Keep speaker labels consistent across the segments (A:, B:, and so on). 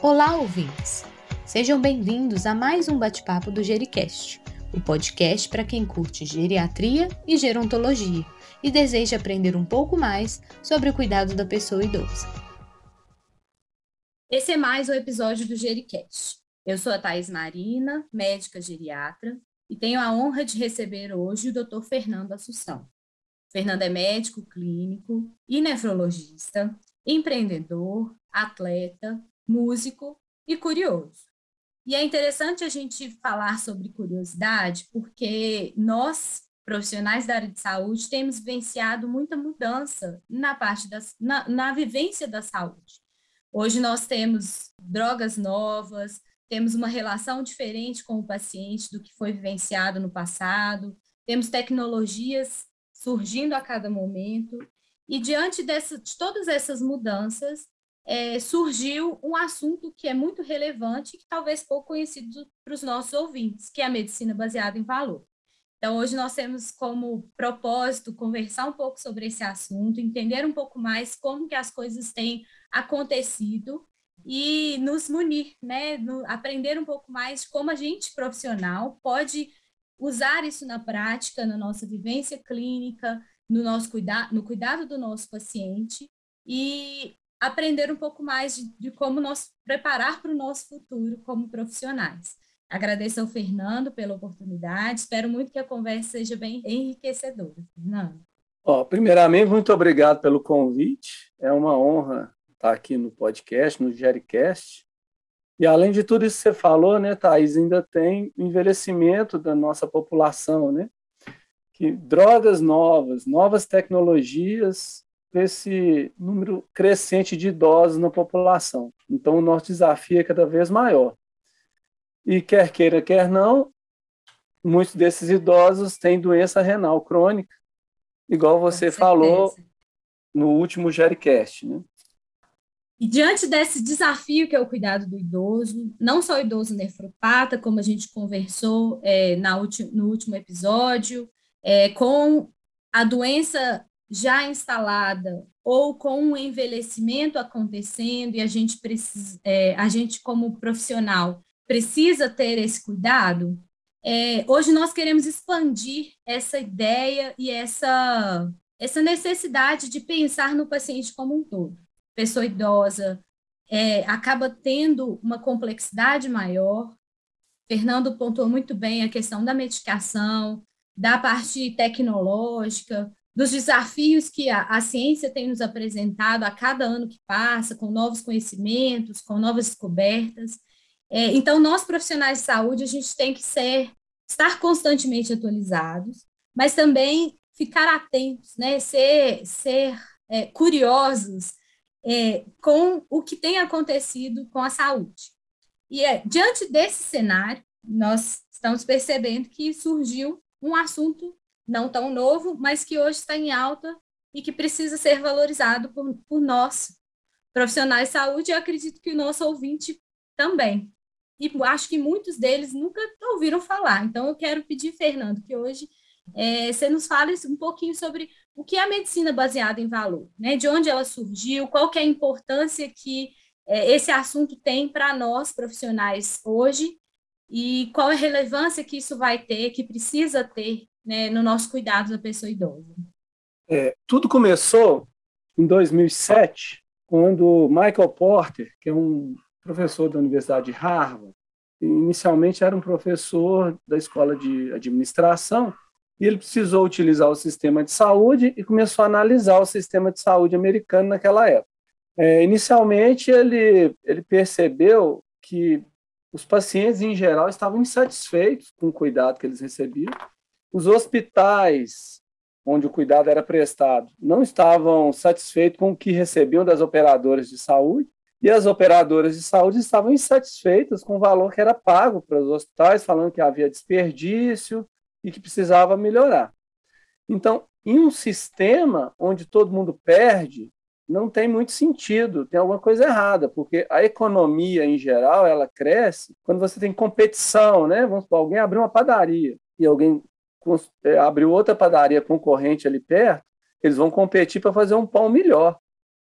A: Olá, ouvintes! Sejam bem-vindos a mais um bate-papo do Gericast, o podcast para quem curte geriatria e gerontologia e deseja aprender um pouco mais sobre o cuidado da pessoa idosa. Esse é mais um episódio do Gericast. Eu sou a Thais Marina, médica geriatra, e tenho a honra de receber hoje o Dr. Fernando Assunção. Fernando é médico clínico e nefrologista, empreendedor, atleta, músico e curioso. E é interessante a gente falar sobre curiosidade, porque nós, profissionais da área de saúde, temos vivenciado muita mudança na parte das, na, na vivência da saúde. Hoje nós temos drogas novas, temos uma relação diferente com o paciente do que foi vivenciado no passado, temos tecnologias surgindo a cada momento, e diante dessa, de todas essas mudanças, é, surgiu um assunto que é muito relevante que talvez pouco conhecido para os nossos ouvintes, que é a medicina baseada em valor. Então, hoje nós temos como propósito conversar um pouco sobre esse assunto, entender um pouco mais como que as coisas têm acontecido e nos munir, né? No, aprender um pouco mais de como a gente profissional pode usar isso na prática, na nossa vivência clínica, no nosso cuidado, no cuidado do nosso paciente e aprender um pouco mais de, de como nós preparar para o nosso futuro como profissionais. Agradeço ao Fernando pela oportunidade, espero muito que a conversa seja bem enriquecedora. Fernando.
B: Oh, primeiramente, muito obrigado pelo convite. É uma honra estar aqui no podcast, no Jericast. E além de tudo isso que você falou, né, Thaís, ainda tem o envelhecimento da nossa população, né? Que drogas novas, novas tecnologias esse número crescente de idosos na população. Então, o nosso desafio é cada vez maior. E quer queira, quer não, muitos desses idosos têm doença renal crônica, igual você falou no último Jericast, né?
A: E diante desse desafio que é o cuidado do idoso, não só o idoso nefropata, como a gente conversou é, na no último episódio, é, com a doença já instalada ou com um envelhecimento acontecendo e a gente precisa, é, a gente como profissional precisa ter esse cuidado. É, hoje nós queremos expandir essa ideia e essa essa necessidade de pensar no paciente como um todo. Pessoa idosa é, acaba tendo uma complexidade maior. Fernando pontuou muito bem a questão da medicação, da parte tecnológica, dos desafios que a, a, ciência tem nos apresentado a cada ano que passa, com novos conhecimentos, com novas descobertas. É, então, nós profissionais de saúde, a gente tem que ser, estar constantemente atualizados, mas também ficar atentos, né, ser, ser é, curiosos é, com o que tem acontecido com a saúde. E é, diante desse cenário, nós estamos percebendo que surgiu um assunto não tão novo, mas que hoje está em alta e que precisa ser valorizado por, por nós, profissionais de saúde, e acredito que o nosso ouvinte também. E acho que muitos deles nunca ouviram falar. Então, eu quero pedir, Fernando, que hoje é, você nos fale um pouquinho sobre o que é a medicina baseada em valor, né? de onde ela surgiu, qual que é a importância que é, esse assunto tem para nós, profissionais, hoje, e qual a relevância que isso vai ter, que precisa ter né, no nosso cuidado da pessoa idosa?
B: É, tudo começou em 2007, quando Michael Porter, que é um professor da Universidade de Harvard, inicialmente era um professor da escola de administração, e ele precisou utilizar o sistema de saúde e começou a analisar o sistema de saúde americano naquela época. É, inicialmente, ele, ele percebeu que os pacientes, em geral, estavam insatisfeitos com o cuidado que eles recebiam os hospitais onde o cuidado era prestado não estavam satisfeitos com o que recebiam das operadoras de saúde e as operadoras de saúde estavam insatisfeitas com o valor que era pago para os hospitais, falando que havia desperdício e que precisava melhorar. Então, em um sistema onde todo mundo perde, não tem muito sentido, tem alguma coisa errada, porque a economia em geral ela cresce quando você tem competição, né? Vamos supor, alguém abriu uma padaria e alguém abriu outra padaria concorrente ali perto, eles vão competir para fazer um pão melhor.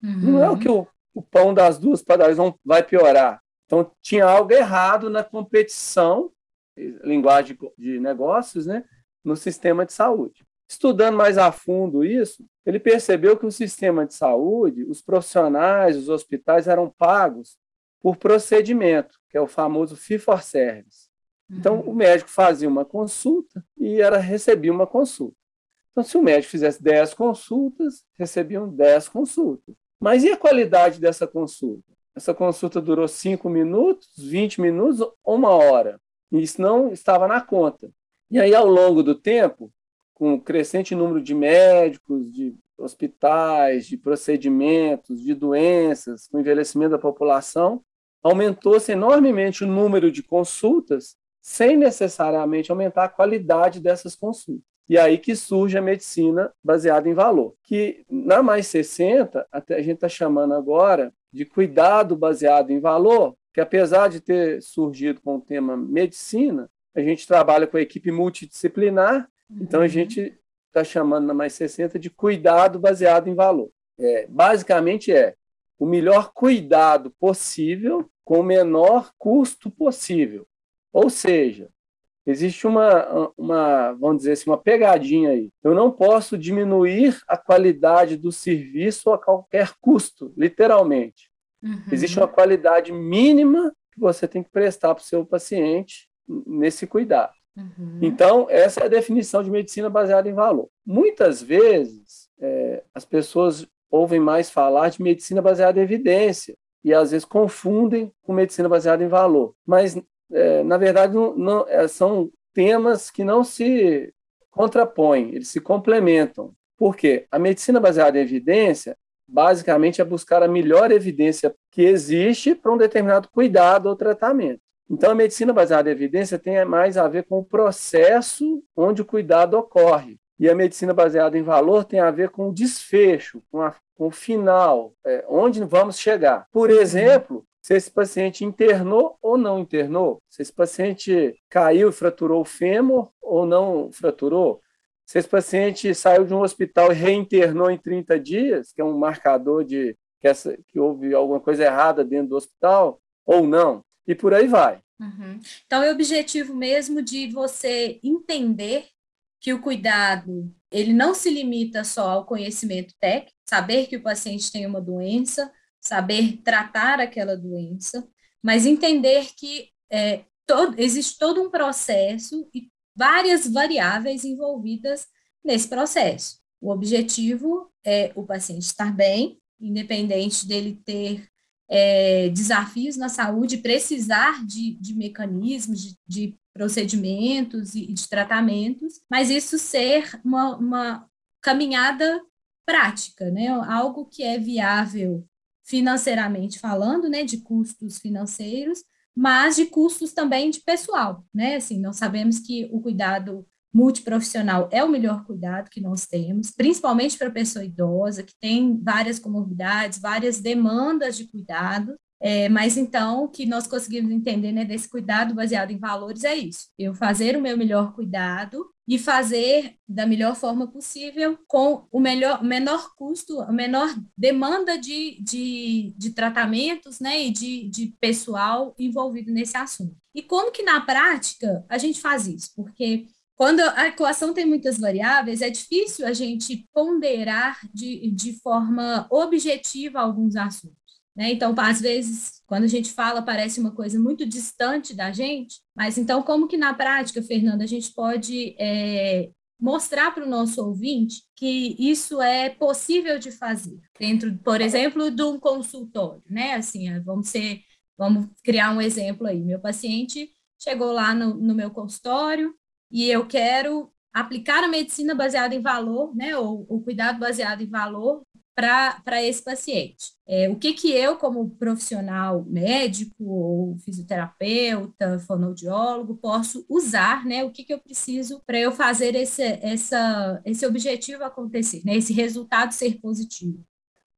B: Uhum. Não é o que o, o, pão das duas padarias vão, vai piorar. Então, tinha algo errado na competição, linguagem de negócios, né, no sistema de saúde. Estudando mais a fundo isso, ele percebeu que o sistema de saúde, os profissionais, os hospitais eram pagos por procedimento, que é o famoso fee for service. Então, uhum. o médico fazia uma consulta e era recebia uma consulta. Então, se o médico fizesse 10 consultas, recebiam 10 consultas. Mas e a qualidade dessa consulta? Essa consulta durou 5 minutos, 20 minutos ou uma hora. E isso não estava na conta. E aí, ao longo do tempo, com o crescente número de médicos, de hospitais, de procedimentos, de doenças, com o envelhecimento da população, aumentou-se enormemente o número de consultas, sem necessariamente aumentar a qualidade dessas consultas. E aí que surge a medicina baseada em valor, que na mais 60, até a gente está chamando agora de cuidado baseado em valor, que apesar de ter surgido com o tema medicina, a gente trabalha com a equipe multidisciplinar, uhum. então a uhum. gente está chamando na mais 60 de cuidado baseado em valor. É, basicamente é o melhor cuidado possível com o menor custo possível. Ou seja, existe uma, uma, vamos dizer assim, uma pegadinha aí. Eu não posso diminuir a qualidade do serviço a qualquer custo, literalmente. Uhum. Existe uma qualidade mínima que você tem que prestar para o seu paciente nesse cuidado. Uhum. Então, essa é a definição de medicina baseada em valor. Muitas vezes, é, as pessoas ouvem mais falar de medicina baseada em evidência e às vezes confundem com medicina baseada em valor. Mas é, na verdade, não, não, é, são temas que não se contrapõem, eles se complementam. Por quê? A medicina baseada em evidência, basicamente, é buscar a melhor evidência que existe para um determinado cuidado ou tratamento. Então, a medicina baseada em evidência tem mais a ver com o processo onde o cuidado ocorre. E a medicina baseada em valor tem a ver com o desfecho, com, a, com o final, é, onde vamos chegar. Por exemplo, se esse paciente internou ou não internou, se esse paciente caiu e fraturou o fêmur ou não fraturou, se esse paciente saiu de um hospital e reinternou em 30 dias, que é um marcador de que, essa, que houve alguma coisa errada dentro do hospital, ou não, e por aí vai.
A: Uhum. Então, é o objetivo mesmo de você entender que o cuidado ele não se limita só ao conhecimento técnico, saber que o paciente tem uma doença, saber tratar aquela doença, mas entender que é, todo, existe todo um processo e várias variáveis envolvidas nesse processo. O objetivo é o paciente estar bem, independente dele ter é, desafios na saúde, precisar de, de mecanismos, de, de procedimentos e de tratamentos, mas isso ser uma, uma caminhada prática, né? Algo que é viável financeiramente falando, né, de custos financeiros, mas de custos também de pessoal, né? Assim, nós sabemos que o cuidado multiprofissional é o melhor cuidado que nós temos, principalmente para a pessoa idosa, que tem várias comorbidades, várias demandas de cuidado, é, mas então, o que nós conseguimos entender né, desse cuidado baseado em valores é isso: eu fazer o meu melhor cuidado e fazer da melhor forma possível com o melhor, menor custo, a menor demanda de, de, de tratamentos né, e de, de pessoal envolvido nesse assunto. E como que na prática a gente faz isso? Porque quando a equação tem muitas variáveis, é difícil a gente ponderar de, de forma objetiva alguns assuntos. Né? Então, às vezes, quando a gente fala, parece uma coisa muito distante da gente, mas então, como que na prática, Fernanda, a gente pode é, mostrar para o nosso ouvinte que isso é possível de fazer dentro, por exemplo, de um consultório, né? Assim, é, vamos ser, vamos criar um exemplo aí. Meu paciente chegou lá no, no meu consultório e eu quero aplicar a medicina baseada em valor, né? Ou o cuidado baseado em valor para esse paciente. É, o que, que eu, como profissional médico, ou fisioterapeuta, fonoaudiólogo, posso usar, né? O que, que eu preciso para eu fazer esse, essa, esse objetivo acontecer, né? Esse resultado ser positivo.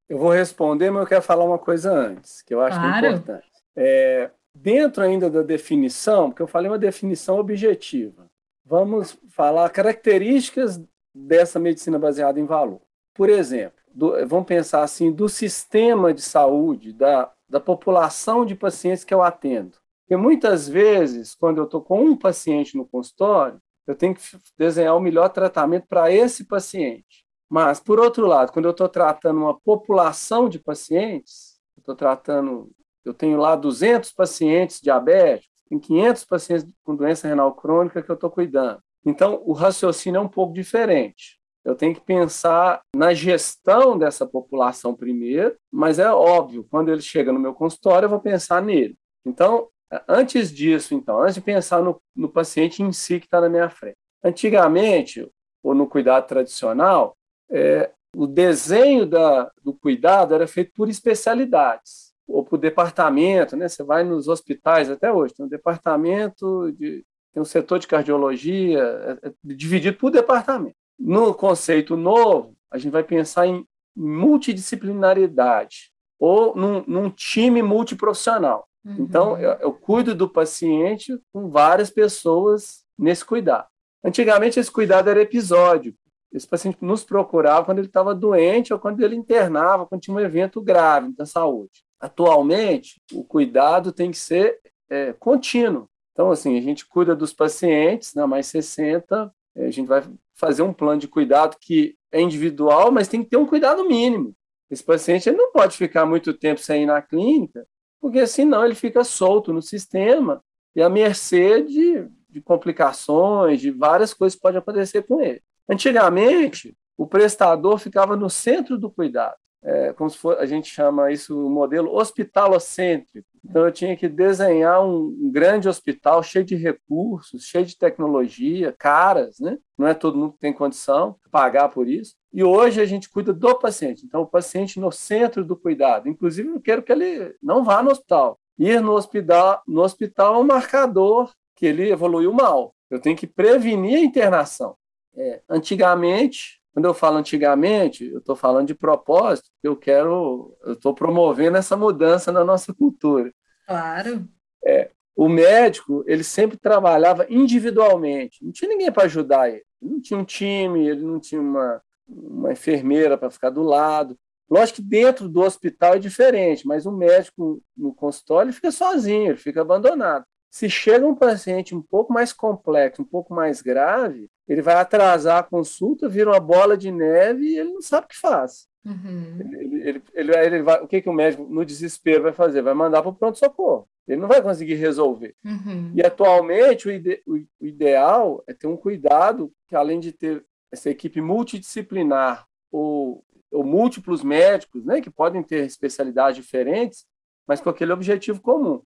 B: Eu vou responder, mas eu quero falar uma coisa antes, que eu acho claro. importante. É, dentro ainda da definição, porque eu falei uma definição objetiva, vamos falar características dessa medicina baseada em valor. Por exemplo, do, vamos pensar assim, do sistema de saúde, da da população de pacientes que eu atendo. Porque muitas vezes, quando eu estou com um paciente no consultório, eu tenho que desenhar o melhor tratamento para esse paciente. Mas, por outro lado, quando eu estou tratando uma população de pacientes, estou tratando, eu tenho lá 200 pacientes diabéticos, tem 500 pacientes com doença renal crônica que eu estou cuidando. Então, o raciocínio é um pouco diferente. Eu tenho que pensar na gestão dessa população primeiro, mas é óbvio, quando ele chega no meu consultório, eu vou pensar nele. Então, antes disso, então, antes de pensar no, no paciente em si que está na minha frente. Antigamente, ou no cuidado tradicional, é, o desenho da, do cuidado era feito por especialidades ou por departamento, né? Você vai nos hospitais até hoje, tem um departamento de tem um setor de cardiologia é, é dividido por departamento. No conceito novo, a gente vai pensar em multidisciplinaridade ou num, num time multiprofissional. Uhum. Então, eu, eu cuido do paciente com várias pessoas nesse cuidado. Antigamente, esse cuidado era episódio. Esse paciente nos procurava quando ele estava doente ou quando ele internava, quando tinha um evento grave da saúde. Atualmente, o cuidado tem que ser é, contínuo. Então, assim, a gente cuida dos pacientes, na mais 60, é, a gente vai fazer um plano de cuidado que é individual, mas tem que ter um cuidado mínimo. Esse paciente não pode ficar muito tempo sem ir na clínica, porque senão ele fica solto no sistema e à mercê de, de complicações, de várias coisas que podem acontecer com ele. Antigamente, o prestador ficava no centro do cuidado, é, como se for, a gente chama isso o modelo hospitalocêntrico. Então, eu tinha que desenhar um, grande hospital cheio de recursos, cheio de tecnologia, caras, né? Não é todo mundo que tem condição de pagar por isso. E hoje a gente cuida do paciente. Então, o paciente no centro do cuidado. Inclusive, eu quero que ele não vá no hospital. Ir no hospital, no hospital é um marcador que ele evoluiu mal. Eu tenho que prevenir a internação. É, antigamente, quando eu falo antigamente, eu estou falando de propósito, eu quero, eu estou promovendo essa mudança na nossa cultura.
A: Claro.
B: É, o médico, ele sempre trabalhava individualmente, não tinha ninguém para ajudar ele. Não tinha um time, ele não tinha uma, uma enfermeira para ficar do lado. Lógico que dentro do hospital é diferente, mas o médico no consultório ele fica sozinho, ele fica abandonado. Se chega um paciente um pouco mais complexo, um pouco mais grave, ele vai atrasar a consulta, vira uma bola de neve e ele não sabe o que faz. Uhum. Ele, ele, ele, ele, vai, o que, que o médico, no desespero, vai fazer? Vai mandar para o pronto-socorro. Ele não vai conseguir resolver. Uhum. E atualmente o, ide, o, o, ideal é ter um cuidado que, além de ter essa equipe multidisciplinar ou, ou múltiplos médicos, né, que podem ter especialidades diferentes, mas com aquele objetivo comum.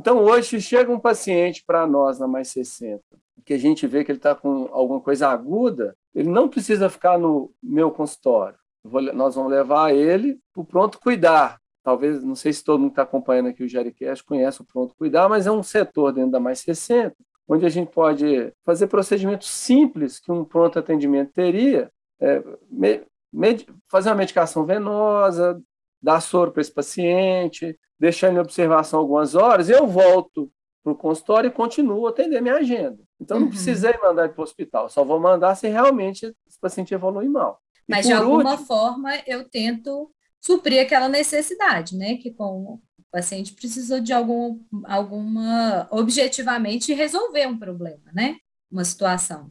B: Então, hoje, chega um paciente para nós na Mais 60, que a gente vê que ele está com alguma coisa aguda, ele não precisa ficar no meu consultório. Vou, nós vamos levar ele para o pronto cuidar. Talvez, não sei se todo mundo está acompanhando aqui o Jericast conhece o pronto cuidar, mas é um setor dentro da Mais 60, onde a gente pode fazer procedimentos simples que um pronto atendimento teria, é, me, med, fazer uma medicação venosa, dar soro para esse paciente, deixar em observação algumas horas, eu volto para o consultório e continuo a atender minha agenda. Então, não uhum. precisei mandar ele para o hospital, só vou mandar se realmente esse paciente evolui mal.
A: E Mas, de alguma último, forma, eu tento suprir aquela necessidade, né? Que com o paciente precisou de algum, alguma, objetivamente, resolver um problema, né? Uma situação.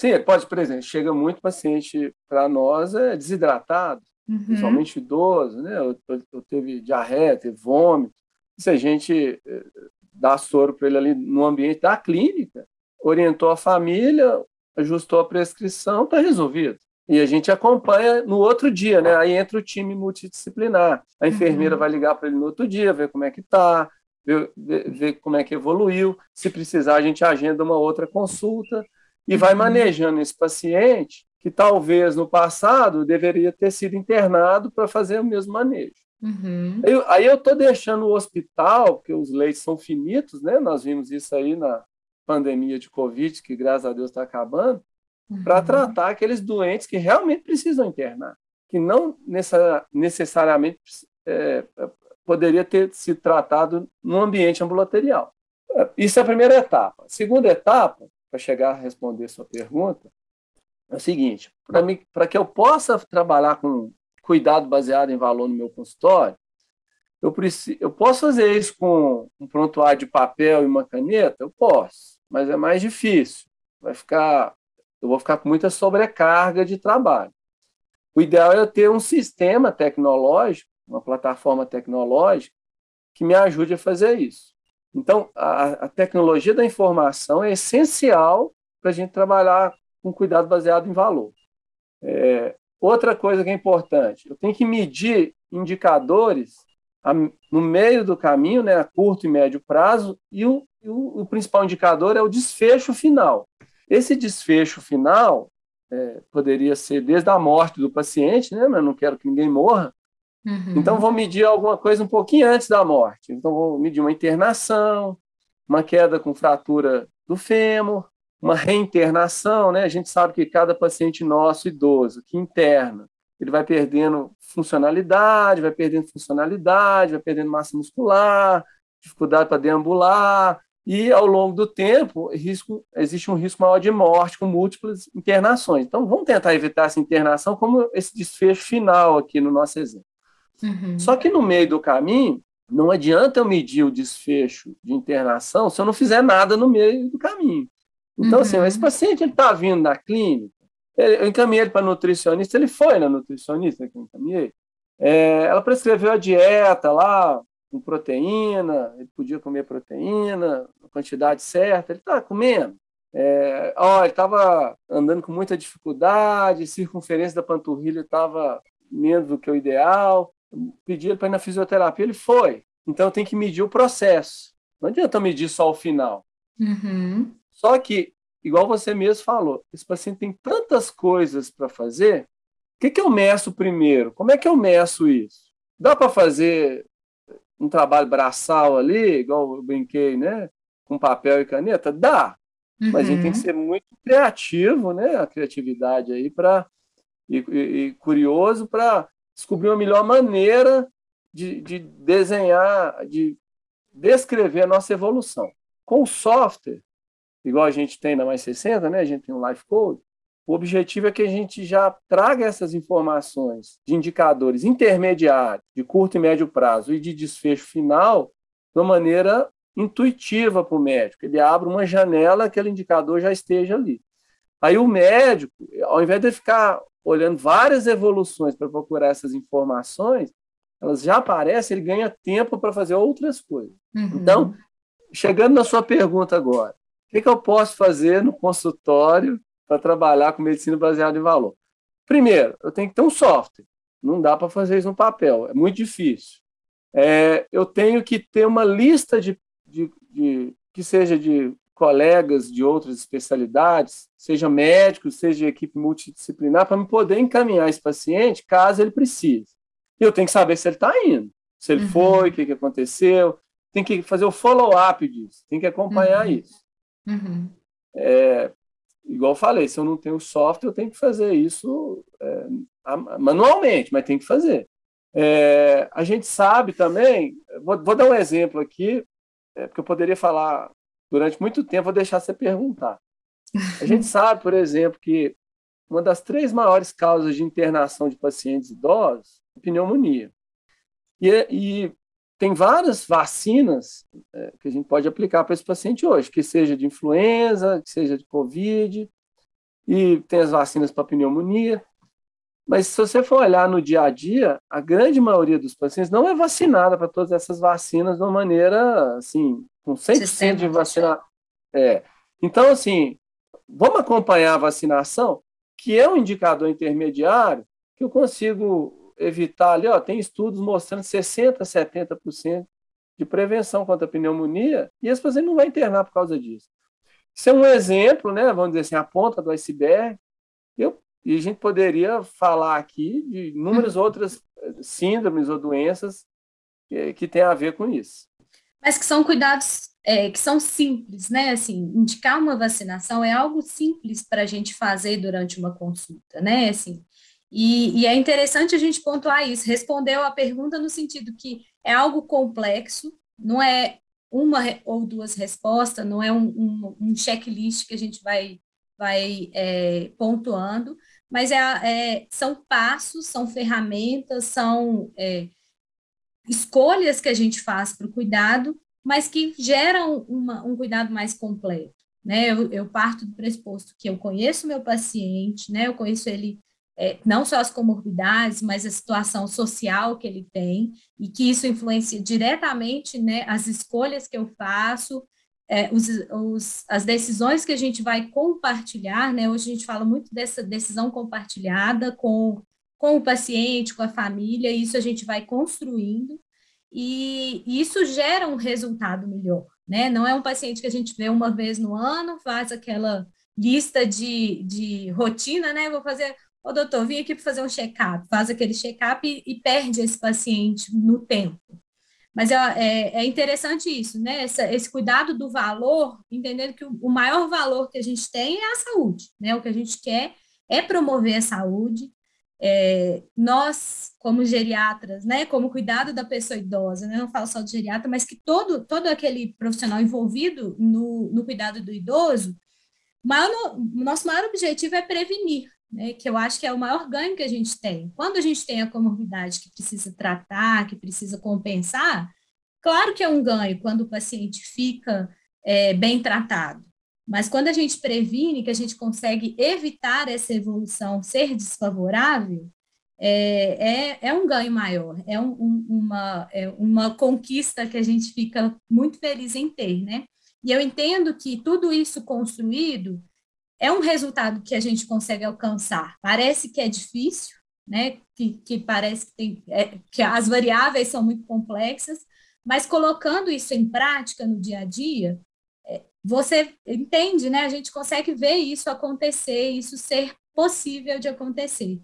B: Sim, pode, por exemplo, chega muito paciente para nós é desidratado, uhum. principalmente idoso, né? Eu, eu, teve diarreia, teve vômito. Se a gente eh, dá soro para ele ali no ambiente da clínica, orientou a família, ajustou a prescrição, está resolvido. E a gente acompanha no outro dia, né? Aí entra o time multidisciplinar. A enfermeira uhum. vai ligar para ele no outro dia, ver como é que está, ver, ver, ver, como é que evoluiu. Se precisar, a gente agenda uma outra consulta e vai uhum. manejando esse paciente que talvez no passado deveria ter sido internado para fazer o mesmo manejo. Uhum. Eu, aí eu estou deixando o hospital, porque os leitos são finitos, né? Nós vimos isso aí na pandemia de Covid, que graças a Deus está acabando, uhum. para tratar aqueles doentes que realmente precisam internar, que não nessa, necessariamente é, poderia ter sido tratado no ambiente ambulatorial. Isso é a primeira etapa. A segunda etapa, para chegar a responder sua pergunta, é o seguinte: para que eu possa trabalhar com cuidado baseado em valor no meu consultório, eu, preciso, eu posso fazer isso com um prontuário de papel e uma caneta? Eu posso, mas é mais difícil. Vai ficar, eu vou ficar com muita sobrecarga de trabalho. O ideal é ter um sistema tecnológico, uma plataforma tecnológica, que me ajude a fazer isso. Então, a, a tecnologia da informação é essencial para a gente trabalhar com cuidado baseado em valor. É, outra coisa que é importante, eu tenho que medir indicadores a, no meio do caminho, né, a curto e médio prazo, e o, o, o principal indicador é o desfecho final. Esse desfecho final é, poderia ser desde a morte do paciente, né, mas eu não quero que ninguém morra, Uhum. Então, vou medir alguma coisa um pouquinho antes da morte. Então, vou medir uma internação, uma queda com fratura do fêmur, uma reinternação, né? A gente sabe que cada paciente nosso idoso que interna, ele vai perdendo funcionalidade, vai perdendo funcionalidade, vai perdendo massa muscular, dificuldade para deambular, e ao longo do tempo risco, existe um risco maior de morte com múltiplas internações. Então, vamos tentar evitar essa internação como esse desfecho final aqui no nosso exemplo. Uhum. Só que no meio do caminho, não adianta eu medir o desfecho de internação se eu não fizer nada no meio do caminho. Então, assim, uhum. assim, esse paciente está vindo da clínica, eu encaminhei ele para nutricionista, ele foi na nutricionista que eu encaminhei. É, ela prescreveu a dieta lá, com proteína, ele podia comer proteína, a quantidade certa, ele está comendo. É, ó, ele estava andando com muita dificuldade, circunferência da panturrilha estava menos do que o ideal pedi ele para ir na fisioterapia, ele foi. Então tem que medir o processo. Não adianta medir só o final. Uhum. Só que, igual você mesmo falou, esse paciente tem tantas coisas para fazer. O que, que eu meço primeiro? Como é que eu meço isso? Dá para fazer um trabalho braçal ali, igual eu brinquei, né? Com papel e caneta? Dá. Uhum. Mas a gente tem que uhum. ser muito criativo, né? A criatividade aí para e, e, e curioso para descobrir uma melhor maneira de, de desenhar, de descrever a nossa evolução. Com o software, igual a gente tem na Mais 60, né? a gente tem um Life Code, o objetivo é que a gente já traga essas informações de indicadores intermediários, de curto e médio prazo e de desfecho final de uma maneira intuitiva para o médico. Ele abre uma janela, aquele indicador já esteja ali. Aí o médico, ao invés de ficar olhando várias evoluções para procurar essas informações, elas já aparecem, ele ganha tempo para fazer outras coisas. Uhum. Então, chegando na sua pergunta agora, que, que eu posso fazer no consultório para trabalhar com medicina baseada em valor? Primeiro, eu tenho que ter um software. Não dá para fazer isso no papel, é muito difícil. É, eu tenho que ter uma lista de, de, de que seja de colegas de outras especialidades, seja médico, seja equipe multidisciplinar, para me poder encaminhar esse paciente caso ele precise. E eu tenho que saber se ele está indo, se ele uhum. foi, o que, que aconteceu, tem que fazer o follow-up disso, tem que acompanhar uhum. isso. Uhum. É, igual falei, se eu não tenho software, eu tenho que fazer isso é, manualmente, mas tem que fazer. É, a gente sabe também, vou, vou, dar um exemplo aqui, é, porque eu poderia falar durante muito tempo, vou deixar você perguntar. A gente sabe, por exemplo, que uma das três maiores causas de internação de pacientes idosos é pneumonia. E, e tem várias vacinas é, que a gente pode aplicar para esse paciente hoje, que seja de influenza, que seja de Covid, e tem as vacinas para pneumonia. Mas se você for olhar no dia a dia, a grande maioria dos pacientes não é vacinada para todas essas vacinas de uma maneira assim, com 100% de vacinação. É. Então, assim, vamos acompanhar a vacinação, que é um indicador intermediário, que eu consigo evitar ali, ó, tem estudos mostrando 60%, 70% de prevenção contra a pneumonia, e esse paciente não vai internar por causa disso. Isso é um exemplo, né, vamos dizer assim, a ponta do iceberg. Eu, e a gente poderia falar aqui de inúmeras uhum. outras síndromes ou doenças que, que têm a ver com isso
A: mas que são cuidados é, que são simples, né? Assim, indicar uma vacinação é algo simples para a gente fazer durante uma consulta, né? Assim, e, e, é interessante a gente pontuar isso. Respondeu a pergunta no sentido que é algo complexo, não é uma ou duas respostas, não é um, um, um checklist que a gente vai, vai é, pontuando, mas é, é, são passos, são ferramentas, são é, escolhas que a gente faz para o cuidado, mas que geram uma, um cuidado mais completo. Né? Eu, eu, parto do pressuposto que eu conheço meu paciente, né? eu conheço ele é, não só as comorbidades, mas a situação social que ele tem, e que isso influencia diretamente né, as escolhas que eu faço, é, os, os, as decisões que a gente vai compartilhar, né? Hoje a gente fala muito dessa decisão compartilhada com, com o paciente, com a família, e isso a gente vai construindo, e, e isso gera um resultado melhor, né? Não é um paciente que a gente vê uma vez no ano, faz aquela lista de, de rotina, né? Vou fazer, ô doutor, vim aqui para fazer um check-up, faz aquele check-up e, e perde esse paciente no tempo. Mas é, é, é interessante isso, né? Essa, esse cuidado do valor, entendendo que o, o, maior valor que a gente tem é a saúde, né? O que a gente quer é promover a saúde. É, nós, como geriatras, né, como cuidado da pessoa idosa, né, não falo só de geriatra, mas que todo, todo aquele profissional envolvido no, no cuidado do idoso, maior, nosso maior objetivo é prevenir, né, que eu acho que é o maior ganho que a gente tem. Quando a gente tem a comorbidade que precisa tratar, que precisa compensar, claro que é um ganho quando o paciente fica é, bem tratado. Mas quando a gente previne, que a gente consegue evitar essa evolução ser desfavorável, é, é, é um ganho maior, é, um, uma, é uma conquista que a gente fica muito feliz em ter, né? E eu entendo que tudo isso construído é um resultado que a gente consegue alcançar. Parece que é difícil, né? Que, que parece que, tem, é, que as variáveis são muito complexas, mas colocando isso em prática no dia a dia, é, você entende, né? A gente consegue ver isso acontecer, isso ser possível de acontecer.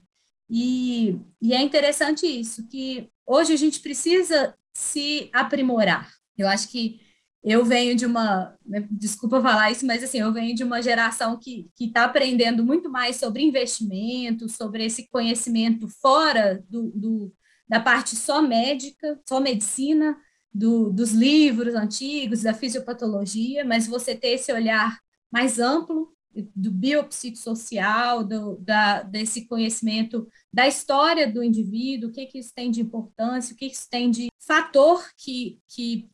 A: E, e é interessante isso, que hoje a gente precisa se aprimorar. Eu acho que eu venho de uma, né, desculpa falar isso, mas assim, eu venho de uma geração que está aprendendo muito mais sobre investimento, sobre esse conhecimento fora do, do da parte só médica, só medicina, do, dos livros antigos, da fisiopatologia, mas você ter esse olhar mais amplo do biopsicossocial, do, da, desse conhecimento da história do indivíduo, o que, que isso tem de importância, o que, que isso tem de fator que, que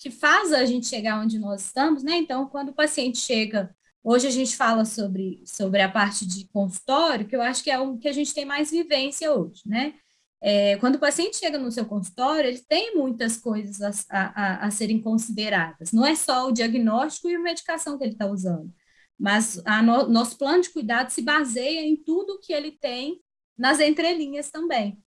A: que faz a gente chegar onde nós estamos, né? Então, quando o paciente chega, hoje a gente fala sobre, sobre a parte de consultório, que eu acho que é o que a gente tem mais vivência hoje, né? É, quando o paciente chega no seu consultório, ele tem muitas coisas a, a, a serem consideradas. Não é só o diagnóstico e a medicação que ele está usando, mas a no, nosso plano de cuidado se baseia em tudo que ele tem nas entrelinhas também.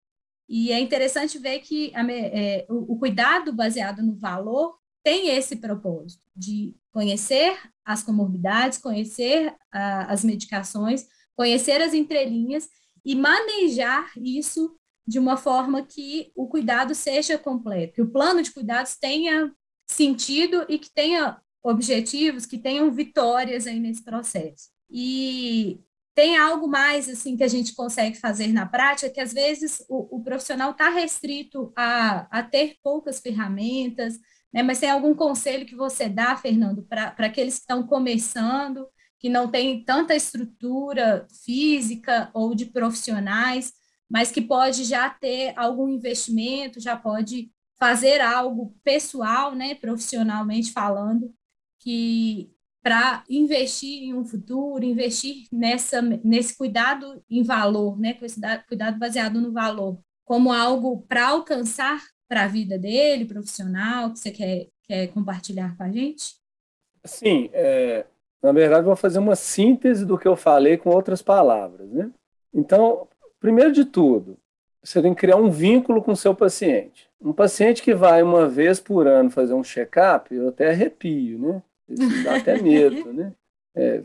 A: E é interessante ver que a, é, o, o, cuidado baseado no valor tem esse propósito de conhecer as comorbidades, conhecer as medicações, conhecer as entrelinhas e manejar isso de uma forma que o cuidado seja completo, que o plano de cuidados tenha sentido e que tenha objetivos, que tenham vitórias aí nesse processo. E tem algo mais assim que a gente consegue fazer na prática, que às vezes o, o profissional está restrito a, a ter poucas ferramentas, né? Mas tem algum conselho que você dá, Fernando, para aqueles que estão começando, que não têm tanta estrutura física ou de profissionais, mas que pode já ter algum investimento, já pode fazer algo pessoal, né, profissionalmente falando, que para investir em um futuro, investir nessa, nesse cuidado em valor, né, cuidado baseado no valor, como algo para alcançar para a vida dele, profissional, que você quer, quer compartilhar com a gente?
B: Sim, é, na verdade, vou fazer uma síntese do que eu falei com outras palavras. Né? Então, primeiro de tudo, você tem que criar um vínculo com o seu paciente. Um paciente que vai uma vez por ano fazer um check-up, eu até arrepio, né? Isso dá até medo, né? É,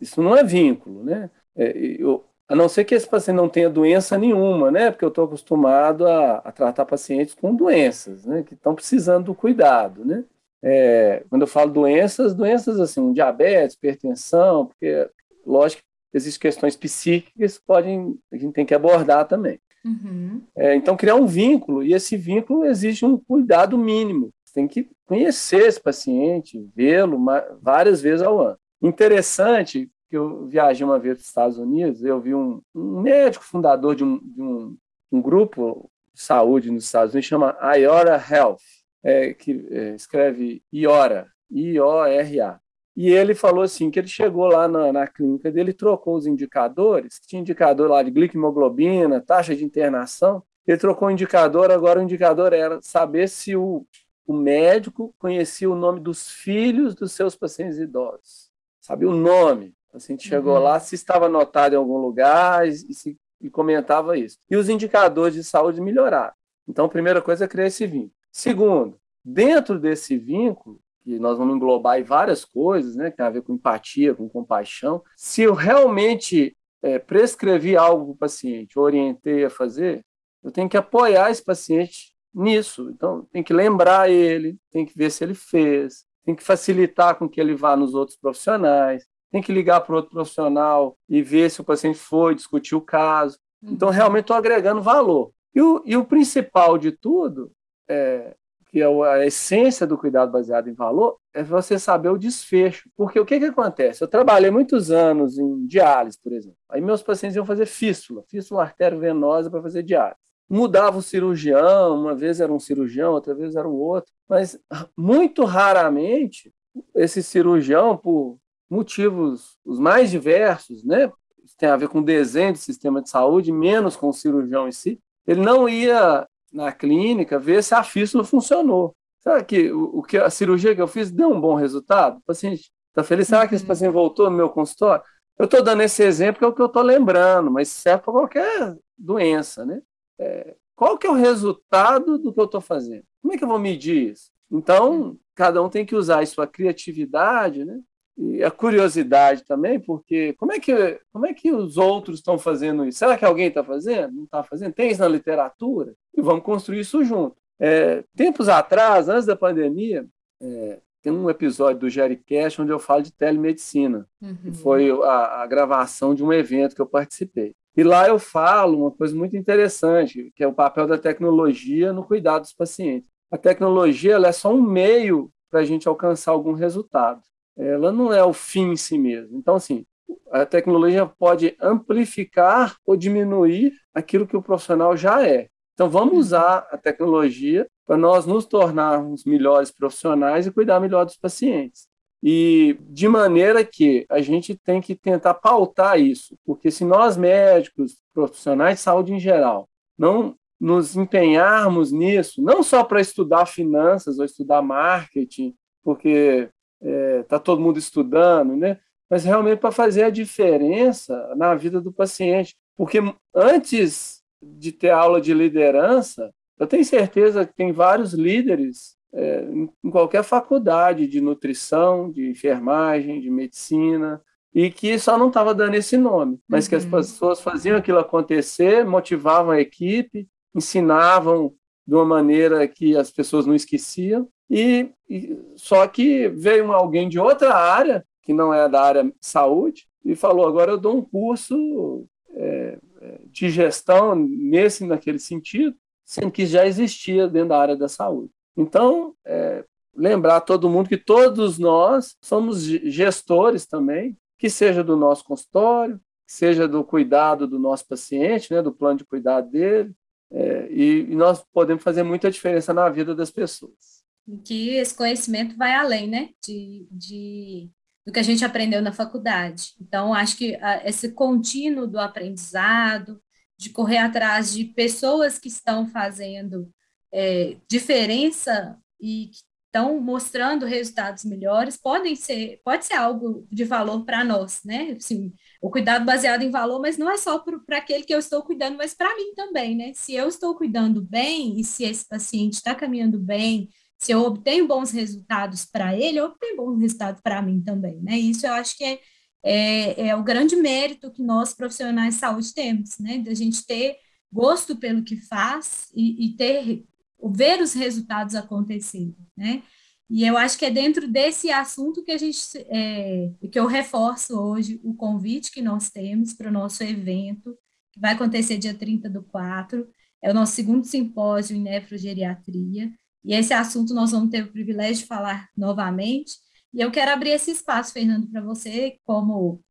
B: isso não é vínculo, né? É, eu, a não ser que esse paciente não tenha doença nenhuma, né? Porque eu estou acostumado a, a, tratar pacientes com doenças, né? Que estão precisando do cuidado, né? É, quando eu falo doenças, doenças assim, diabetes, hipertensão, porque, lógico, existem questões psíquicas que podem, a gente tem que abordar também. Uhum. É, então, criar um vínculo, e esse vínculo exige um cuidado mínimo. Você tem que conhecer esse paciente, vê-lo várias vezes ao ano. Interessante que eu viajei uma vez para os Estados Unidos, eu vi um, um médico fundador de um, de um, um grupo de saúde nos Estados Unidos, chama IORA Health, é, que é, escreve IORA, I-O-R-A. E ele falou assim, que ele chegou lá na, na clínica dele, trocou os indicadores, tinha indicador lá de glicohemoglobina, taxa de internação, ele trocou o indicador, agora o indicador era saber se o, o médico conhecia o nome dos filhos dos seus pacientes idosos. Sabia o nome. O paciente chegou uhum. lá, se estava anotado em algum lugar e, e, se, e comentava isso. E os indicadores de saúde melhoraram. Então, a primeira coisa é criar esse vínculo. Segundo, dentro desse vínculo, que nós vamos englobar várias coisas, né, que tem a ver com empatia, com compaixão, se eu realmente é, prescrevi algo para o paciente, orientei a fazer, eu tenho que apoiar esse paciente nisso. Então, tem que lembrar ele, tem que ver se ele fez, tem que facilitar com que ele vá nos outros profissionais, tem que ligar para outro profissional e ver se o paciente foi, discutir o caso. Então, uhum. realmente estou agregando valor. E o, e o principal de tudo, é, que é a essência do cuidado baseado em valor, é você saber o desfecho. Porque o que, que acontece? Eu trabalhei muitos anos em diálise, por exemplo. Aí meus pacientes iam fazer fístula, fístula arteriovenosa para fazer diálise mudava o cirurgião, uma vez era um cirurgião, outra vez era um outro, mas muito raramente esse cirurgião, por motivos os mais diversos, né, tem a ver com desenho do sistema de saúde, menos com o cirurgião em si, ele não ia na clínica ver se a fístula funcionou. Será que o, o que a cirurgia que eu fiz deu um bom resultado? O paciente está feliz? Será que esse uhum. paciente voltou no meu consultório? Eu estou dando esse exemplo que é o que eu estou lembrando, mas serve para qualquer doença, né? é, qual que é o resultado do que eu estou fazendo? Como é que eu vou medir isso? Então, cada um tem que usar a sua criatividade, né? E a curiosidade também, porque como é que, como é que os outros estão fazendo isso? Será que alguém está fazendo? Não está fazendo? Tem isso na literatura? E vamos construir isso junto. É, tempos atrás, antes da pandemia, é, tem um episódio do Jericast onde eu falo de telemedicina. Uhum. Foi a, a, gravação de um evento que eu participei. E lá eu falo uma coisa muito interessante, que é o papel da tecnologia no cuidado dos pacientes. A tecnologia ela é só um meio para a gente alcançar algum resultado. Ela não é o fim em si mesmo. Então, assim, a tecnologia pode amplificar ou diminuir aquilo que o profissional já é. Então, vamos uhum. usar a tecnologia para nós nos tornarmos melhores profissionais e cuidar melhor dos pacientes. E de maneira que a gente tem que tentar pautar isso, porque se nós médicos, profissionais de saúde em geral, não nos empenharmos nisso, não só para estudar finanças ou estudar marketing, porque está é, tá todo mundo estudando, né? mas realmente para fazer a diferença na vida do paciente. Porque antes de ter aula de liderança, eu tenho certeza que tem vários líderes é, em qualquer faculdade de nutrição, de enfermagem, de medicina, e que só não estava dando esse nome, mas uhum. que as uhum. pessoas faziam aquilo acontecer, motivavam a equipe, ensinavam de uma maneira que as pessoas não esqueciam, e, e só que veio alguém de outra área, que não é da área saúde, e falou: agora eu dou um curso é, é de gestão nesse naquele sentido, sendo que já existia dentro da área da saúde. Então, é, lembrar todo mundo que todos nós somos gestores também, que seja do nosso consultório, que seja do cuidado do nosso paciente, né, do plano de cuidado dele, é, e, e, nós podemos fazer muita diferença na vida das pessoas.
A: Que esse conhecimento vai além, né, de, de do que a gente aprendeu na faculdade. Então, acho que a, esse contínuo do aprendizado, de correr atrás de pessoas que estão fazendo é, diferença e que estão mostrando resultados melhores, podem ser, pode ser algo de valor para nós, né? Assim, o cuidado baseado em valor, mas não é só para aquele que eu estou cuidando, mas para mim também, né? Se eu estou cuidando bem e se esse paciente está caminhando bem, se eu obtenho bons resultados para ele, eu obtenho bons resultados para mim também, né? Isso eu acho que é, é, é, o grande mérito que nós profissionais de saúde temos, né? Da gente ter gosto pelo que faz e, e ter ver os resultados acontecerem, né? E eu acho que é dentro desse assunto que a gente, é, que eu reforço hoje o convite que nós temos para o nosso evento, que vai acontecer dia 30 do 4, é o nosso segundo simpósio em nefrogeriatria, e esse assunto nós vamos ter o privilégio de falar novamente, e eu quero abrir esse espaço, Fernando, para você, como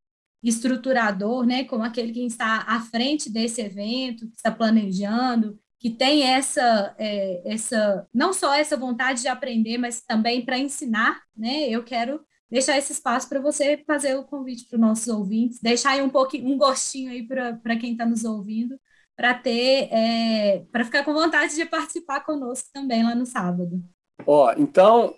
A: estruturador, né, como aquele que está à frente desse evento, que está planejando, que tem essa, é, essa, não só essa vontade de aprender, mas também para ensinar, né? Eu quero deixar esse espaço para você fazer o convite para os nossos ouvintes, deixar aí um pouquinho, um gostinho aí para quem está nos ouvindo, para ter, é, para ficar com vontade de participar conosco também lá no sábado.
B: Ó, então,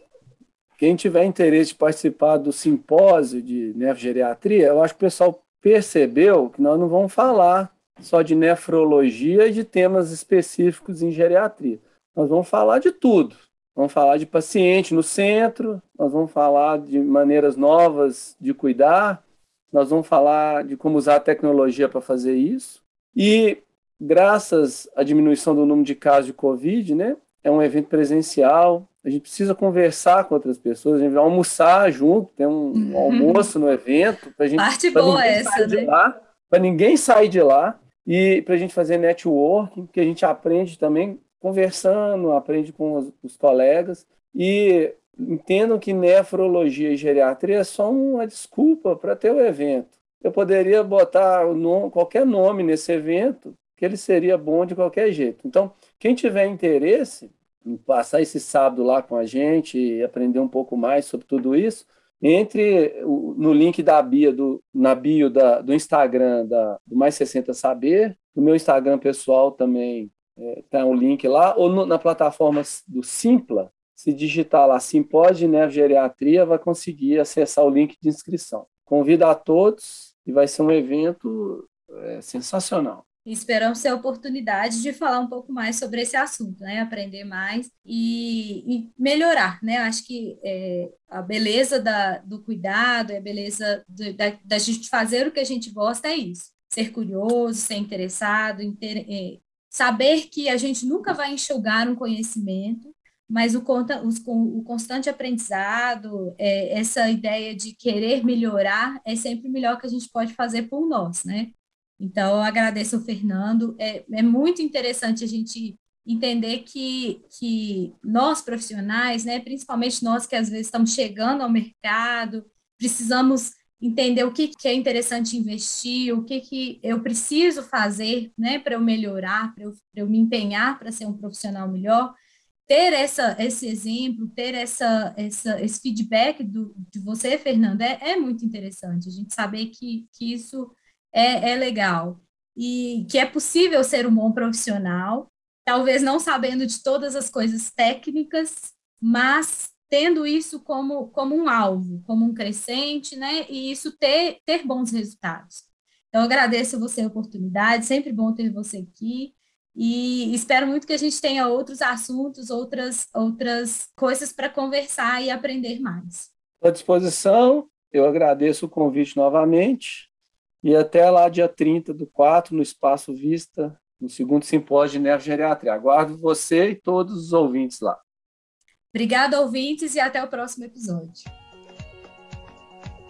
B: quem tiver interesse de participar do simpósio de nefrogeriatria, eu acho que o pessoal percebeu que nós não vamos falar só de nefrologia e de temas específicos em geriatria. Nós vamos falar de tudo. Vamos falar de paciente no centro, nós vamos falar de maneiras novas de cuidar, nós vamos falar de como usar a tecnologia para fazer isso. E graças à diminuição do número de casos de Covid, né, é um evento presencial, a gente precisa conversar com outras pessoas, a gente vai almoçar junto, tem um, um uhum. almoço no evento. Pra gente,
A: Parte boa essa, né?
B: Para ninguém sair de lá e para a gente fazer networking, que a gente aprende também conversando, aprende com os, os colegas e entendam que nefrologia e geriatria é só uma desculpa para ter o evento. Eu poderia botar o nome, qualquer nome nesse evento, que ele seria bom de qualquer jeito. Então, quem tiver interesse em passar esse sábado lá com a gente e aprender um pouco mais sobre tudo isso, entre no link da bio, do, na bio da, do Instagram da, do Mais 60 Saber, no meu Instagram pessoal também é, tem um link lá, ou no, na plataforma do Simpla, se digitar lá Simpósio de Neurogeriatria, vai conseguir acessar o link de inscrição. Convido a todos e vai ser um evento é, sensacional.
A: Esperamos ter a oportunidade de falar um pouco mais sobre esse assunto, né? Aprender mais e, e melhorar, né? Acho que é, a beleza da, do cuidado, a beleza do, da, da gente fazer o que a gente gosta é isso. Ser curioso, ser interessado, inter, é, saber que a gente nunca vai enxugar um conhecimento, mas o, o constante aprendizado, é, essa ideia de querer melhorar, é sempre o melhor que a gente pode fazer por nós, né? Então, eu agradeço ao Fernando. É, é muito interessante a gente entender que, que nós profissionais, né, principalmente nós que às vezes estamos chegando ao mercado, precisamos entender o que, que é interessante investir, o que, que eu preciso fazer né, para eu melhorar, para eu, eu me empenhar para ser um profissional melhor. Ter essa, esse exemplo, ter essa, essa, esse feedback do, de você, Fernanda, é, é muito interessante. A gente saber que, que isso é, é legal e que é possível ser um bom profissional, talvez não sabendo de todas as coisas técnicas, mas tendo isso como, como um alvo, como um crescente, né? E isso ter, ter bons resultados. Então, agradeço a você a oportunidade, sempre bom ter você aqui. E espero muito que a gente tenha outros assuntos, outras, outras coisas para conversar e aprender mais.
B: À disposição, eu agradeço o convite novamente. E até lá, dia 30 do 4, no Espaço Vista, no segundo simpósio de nefrogeriatria. Aguardo você e todos os ouvintes lá.
A: Obrigada, ouvintes, e até o próximo episódio.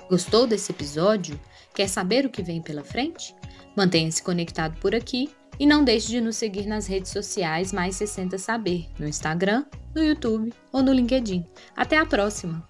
C: Gostou desse episódio? Quer saber o que vem pela frente? Mantenha-se conectado por aqui e não deixe de nos seguir nas redes sociais Mais 60 Saber, no Instagram, no YouTube ou no LinkedIn. Até a próxima!